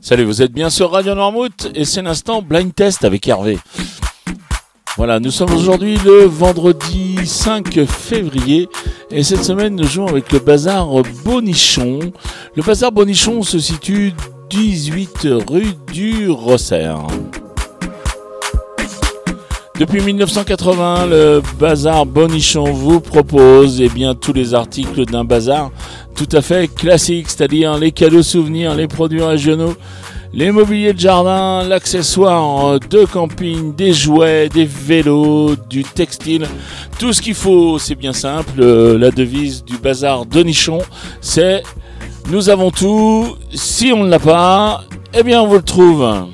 Salut, vous êtes bien sur Radio Normouth et c'est l'instant Blind Test avec Hervé. Voilà, nous sommes aujourd'hui le vendredi 5 février et cette semaine nous jouons avec le bazar Bonichon. Le bazar Bonichon se situe 18 rue du Rosser. Depuis 1980, le bazar Bonichon vous propose eh bien, tous les articles d'un bazar tout à fait classique, c'est-à-dire les cadeaux souvenirs, les produits régionaux, les mobiliers de jardin, l'accessoire de camping, des jouets, des vélos, du textile, tout ce qu'il faut, c'est bien simple. La devise du bazar Bonichon, c'est nous avons tout, si on ne l'a pas, eh bien on vous le trouve.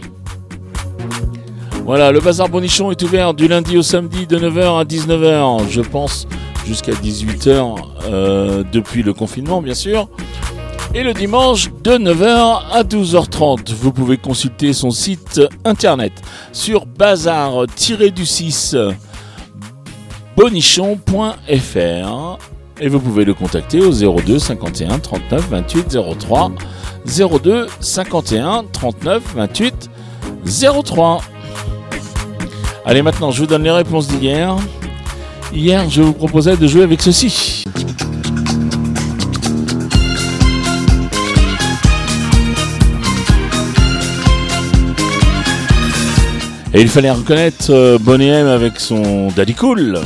Voilà, le bazar Bonichon est ouvert du lundi au samedi de 9h à 19h, je pense jusqu'à 18h euh, depuis le confinement bien sûr. Et le dimanche de 9h à 12h30. Vous pouvez consulter son site internet sur bazar-du-6 bonichon.fr et vous pouvez le contacter au 02 51 39 28 03 02 51 39 28 03. Allez, maintenant, je vous donne les réponses d'hier. Hier, je vous proposais de jouer avec ceci. Et il fallait reconnaître euh, Bonnie M avec son Daddy Cool.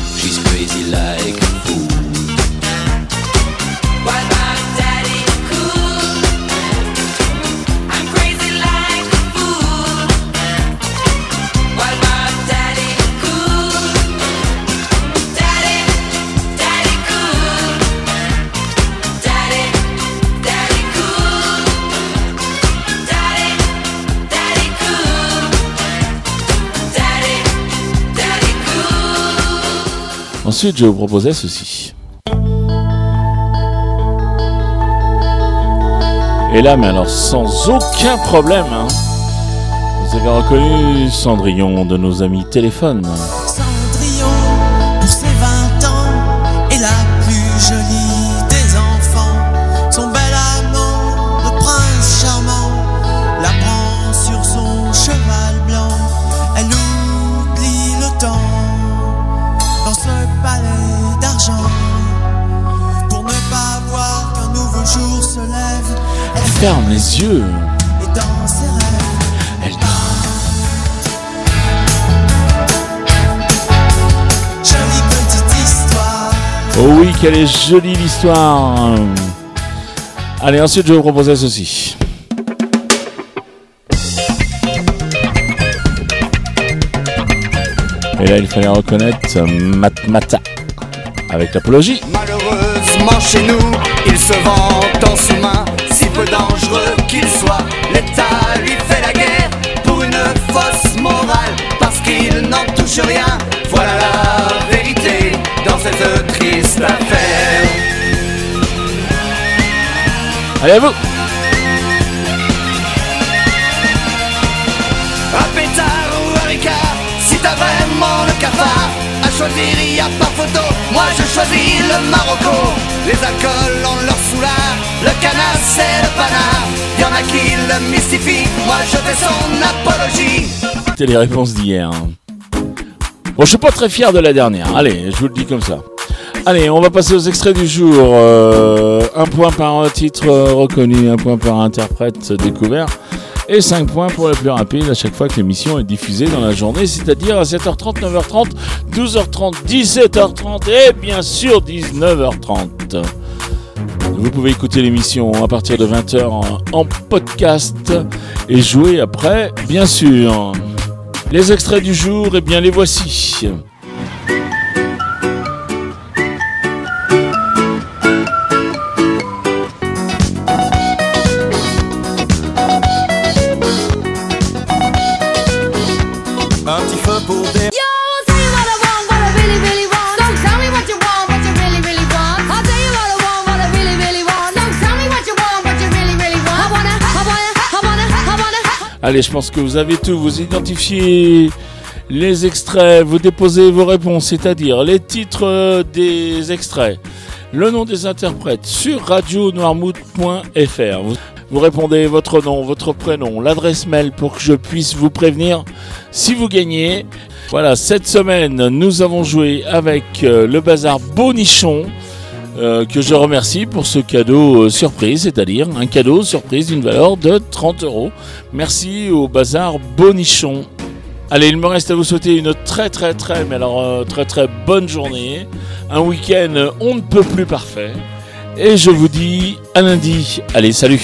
Ensuite, je vous proposais ceci. Et là, mais alors sans aucun problème, hein, vous avez reconnu Cendrillon de nos amis téléphone. Ferme les yeux. Et dans ses rêves, elle Jolie petite histoire. Oh oui, quelle est jolie l'histoire. Allez, ensuite, je vais vous proposer ceci. Et là, il fallait reconnaître Matmata avec l'apologie. Malheureusement, chez nous, il se vend en sous-main peu dangereux qu'il soit, l'État lui fait la guerre pour une fausse morale, parce qu'il n'en touche rien. Voilà la vérité dans cette triste affaire. Allez à vous Un pétard ou un ricard, si t'as vraiment le cafard, à choisir y a pas photo, moi je choisis le Marocco. Les alcools ont leur foulard, le canard c'est le panard. Y'en a qui le mystifient, moi je fais son apologie. C'était les réponses d'hier. Hein. Bon, je suis pas très fier de la dernière. Allez, je vous le dis comme ça. Allez, on va passer aux extraits du jour. Euh, un point par titre reconnu, un point par interprète découvert. Et 5 points pour le plus rapide à chaque fois que l'émission est diffusée dans la journée, c'est-à-dire à 7h30, 9h30, 12h30, 17h30 et bien sûr 19h30. Vous pouvez écouter l'émission à partir de 20h en, podcast et jouer après, bien sûr. Les extraits du jour, eh bien les voici. Allez, je pense que vous avez tout. Vous identifiez les extraits, vous déposez vos réponses, c'est-à-dire les titres des extraits, le nom des interprètes sur radionoirmouth.fr. Vous, vous répondez votre nom, votre prénom, l'adresse mail pour que je puisse vous prévenir si vous gagnez. Voilà, cette semaine, nous avons joué avec euh, le bazar Bonichon. Euh, que je remercie pour ce cadeau euh, surprise, c'est-à-dire un cadeau surprise d'une valeur de 30 euros. Merci au bazar Bonichon. Allez, il me reste à vous souhaiter une très très très, mais alors euh, très très bonne journée, un week-end on ne peut plus parfait, et je vous dis à lundi. Allez, salut